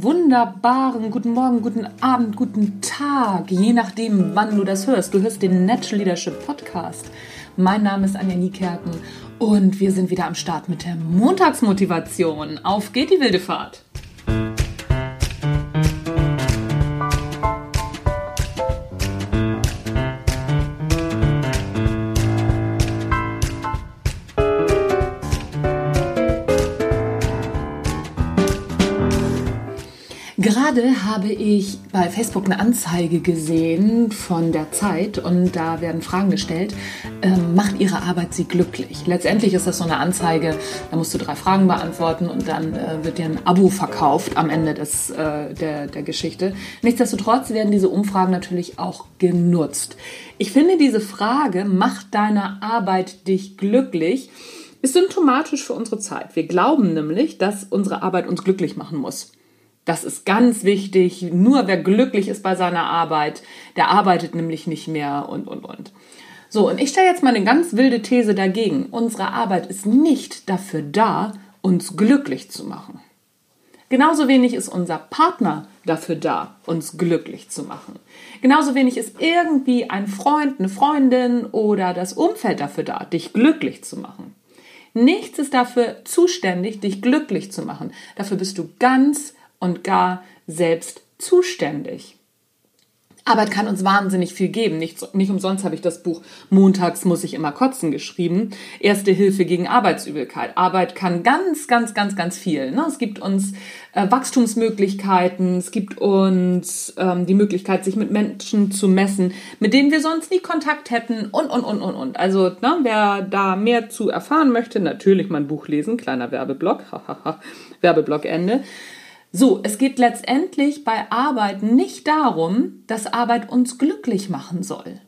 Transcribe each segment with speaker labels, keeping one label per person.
Speaker 1: wunderbaren guten Morgen, guten Abend, guten Tag, je nachdem, wann du das hörst. Du hörst den Natural Leadership Podcast. Mein Name ist Anja Niekerken und wir sind wieder am Start mit der Montagsmotivation. Auf geht die wilde Fahrt! Gerade habe ich bei Facebook eine Anzeige gesehen von der Zeit und da werden Fragen gestellt. Ähm, macht Ihre Arbeit Sie glücklich? Letztendlich ist das so eine Anzeige, da musst du drei Fragen beantworten und dann äh, wird dir ein Abo verkauft am Ende des, äh, der, der Geschichte. Nichtsdestotrotz werden diese Umfragen natürlich auch genutzt. Ich finde diese Frage, macht deine Arbeit dich glücklich? ist symptomatisch für unsere Zeit. Wir glauben nämlich, dass unsere Arbeit uns glücklich machen muss. Das ist ganz wichtig. Nur wer glücklich ist bei seiner Arbeit, der arbeitet nämlich nicht mehr und, und, und. So, und ich stelle jetzt mal eine ganz wilde These dagegen. Unsere Arbeit ist nicht dafür da, uns glücklich zu machen. Genauso wenig ist unser Partner dafür da, uns glücklich zu machen. Genauso wenig ist irgendwie ein Freund, eine Freundin oder das Umfeld dafür da, dich glücklich zu machen. Nichts ist dafür zuständig, dich glücklich zu machen. Dafür bist du ganz und gar selbst zuständig. Arbeit kann uns wahnsinnig viel geben. Nicht, nicht umsonst habe ich das Buch Montags muss ich immer kotzen geschrieben. Erste Hilfe gegen Arbeitsübelkeit. Arbeit kann ganz, ganz, ganz, ganz viel. Ne? Es gibt uns äh, Wachstumsmöglichkeiten, es gibt uns ähm, die Möglichkeit, sich mit Menschen zu messen, mit denen wir sonst nie Kontakt hätten und, und, und, und, und. Also ne, wer da mehr zu erfahren möchte, natürlich mein Buch lesen, kleiner Werbeblock, Werbeblock Ende. So, es geht letztendlich bei Arbeit nicht darum, dass Arbeit uns glücklich machen soll.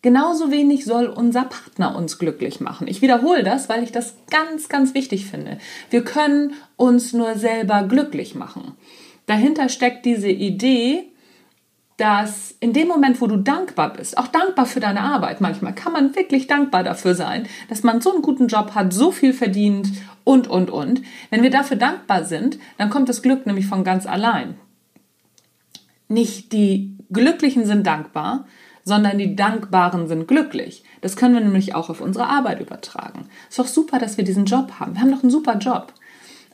Speaker 1: Genauso wenig soll unser Partner uns glücklich machen. Ich wiederhole das, weil ich das ganz, ganz wichtig finde. Wir können uns nur selber glücklich machen. Dahinter steckt diese Idee, dass in dem Moment, wo du dankbar bist, auch dankbar für deine Arbeit, manchmal kann man wirklich dankbar dafür sein, dass man so einen guten Job hat, so viel verdient und, und, und. Wenn wir dafür dankbar sind, dann kommt das Glück nämlich von ganz allein. Nicht die Glücklichen sind dankbar, sondern die Dankbaren sind glücklich. Das können wir nämlich auch auf unsere Arbeit übertragen. Ist doch super, dass wir diesen Job haben. Wir haben doch einen super Job.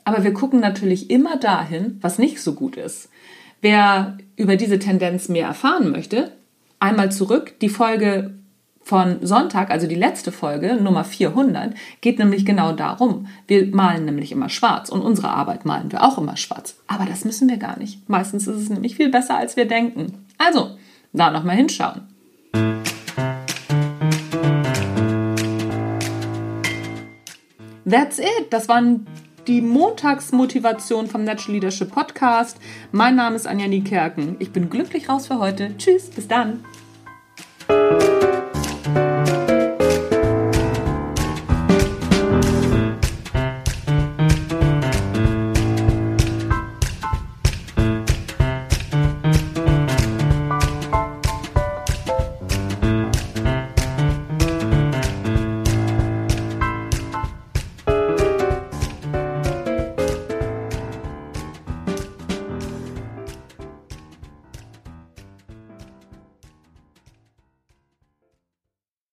Speaker 1: Aber wir gucken natürlich immer dahin, was nicht so gut ist. Wer über diese Tendenz mehr erfahren möchte, einmal zurück. Die Folge von Sonntag, also die letzte Folge, Nummer 400, geht nämlich genau darum. Wir malen nämlich immer schwarz und unsere Arbeit malen wir auch immer schwarz. Aber das müssen wir gar nicht. Meistens ist es nämlich viel besser, als wir denken. Also, da nochmal hinschauen. That's it. Das waren die Montagsmotivation vom Natural Leadership Podcast. Mein Name ist Anja Niekerken. Ich bin glücklich raus für heute. Tschüss, bis dann.